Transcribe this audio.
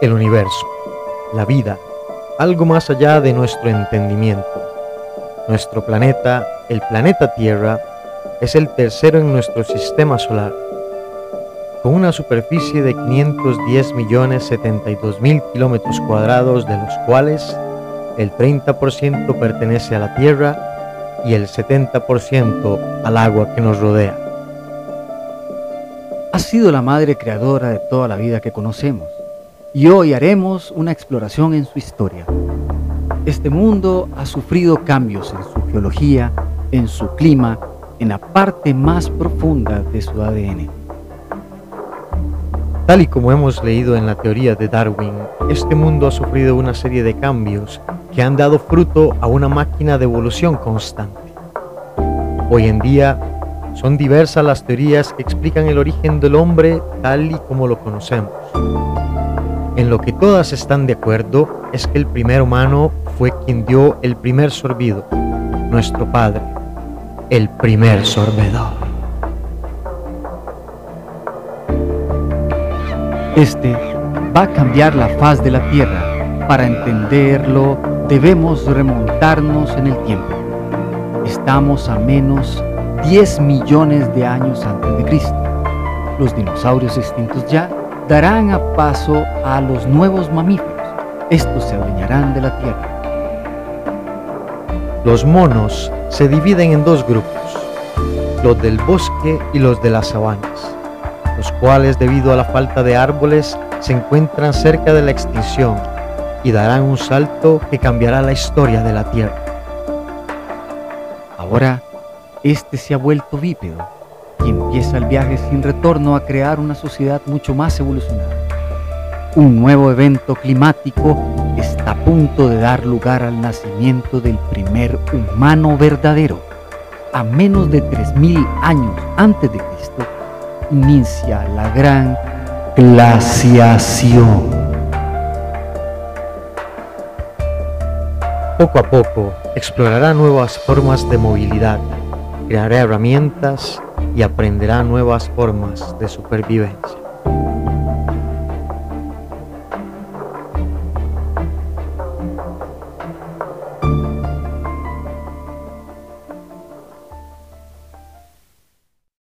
el universo, la vida, algo más allá de nuestro entendimiento. Nuestro planeta, el planeta Tierra, es el tercero en nuestro sistema solar, con una superficie de 510.072.000 kilómetros cuadrados, de los cuales el 30% pertenece a la Tierra y el 70% al agua que nos rodea. Ha sido la madre creadora de toda la vida que conocemos y hoy haremos una exploración en su historia. Este mundo ha sufrido cambios en su geología, en su clima, en la parte más profunda de su ADN. Tal y como hemos leído en la teoría de Darwin, este mundo ha sufrido una serie de cambios que han dado fruto a una máquina de evolución constante. Hoy en día son diversas las teorías que explican el origen del hombre tal y como lo conocemos. En lo que todas están de acuerdo es que el primer humano fue quien dio el primer sorbido, nuestro Padre, el primer sorbedor. Este va a cambiar la faz de la Tierra. Para entenderlo debemos remontarnos en el tiempo. Estamos a menos 10 millones de años antes de Cristo. Los dinosaurios extintos ya darán a paso a los nuevos mamíferos. Estos se adueñarán de la tierra. Los monos se dividen en dos grupos, los del bosque y los de las sabanas, los cuales debido a la falta de árboles se encuentran cerca de la extinción y darán un salto que cambiará la historia de la Tierra. Ahora, este se ha vuelto bípedo y empieza el viaje sin retorno a crear una sociedad mucho más evolucionada. Un nuevo evento climático está a punto de dar lugar al nacimiento del primer humano verdadero. A menos de 3.000 años antes de Cristo, inicia la gran glaciación. Poco a poco explorará nuevas formas de movilidad, creará herramientas y aprenderá nuevas formas de supervivencia.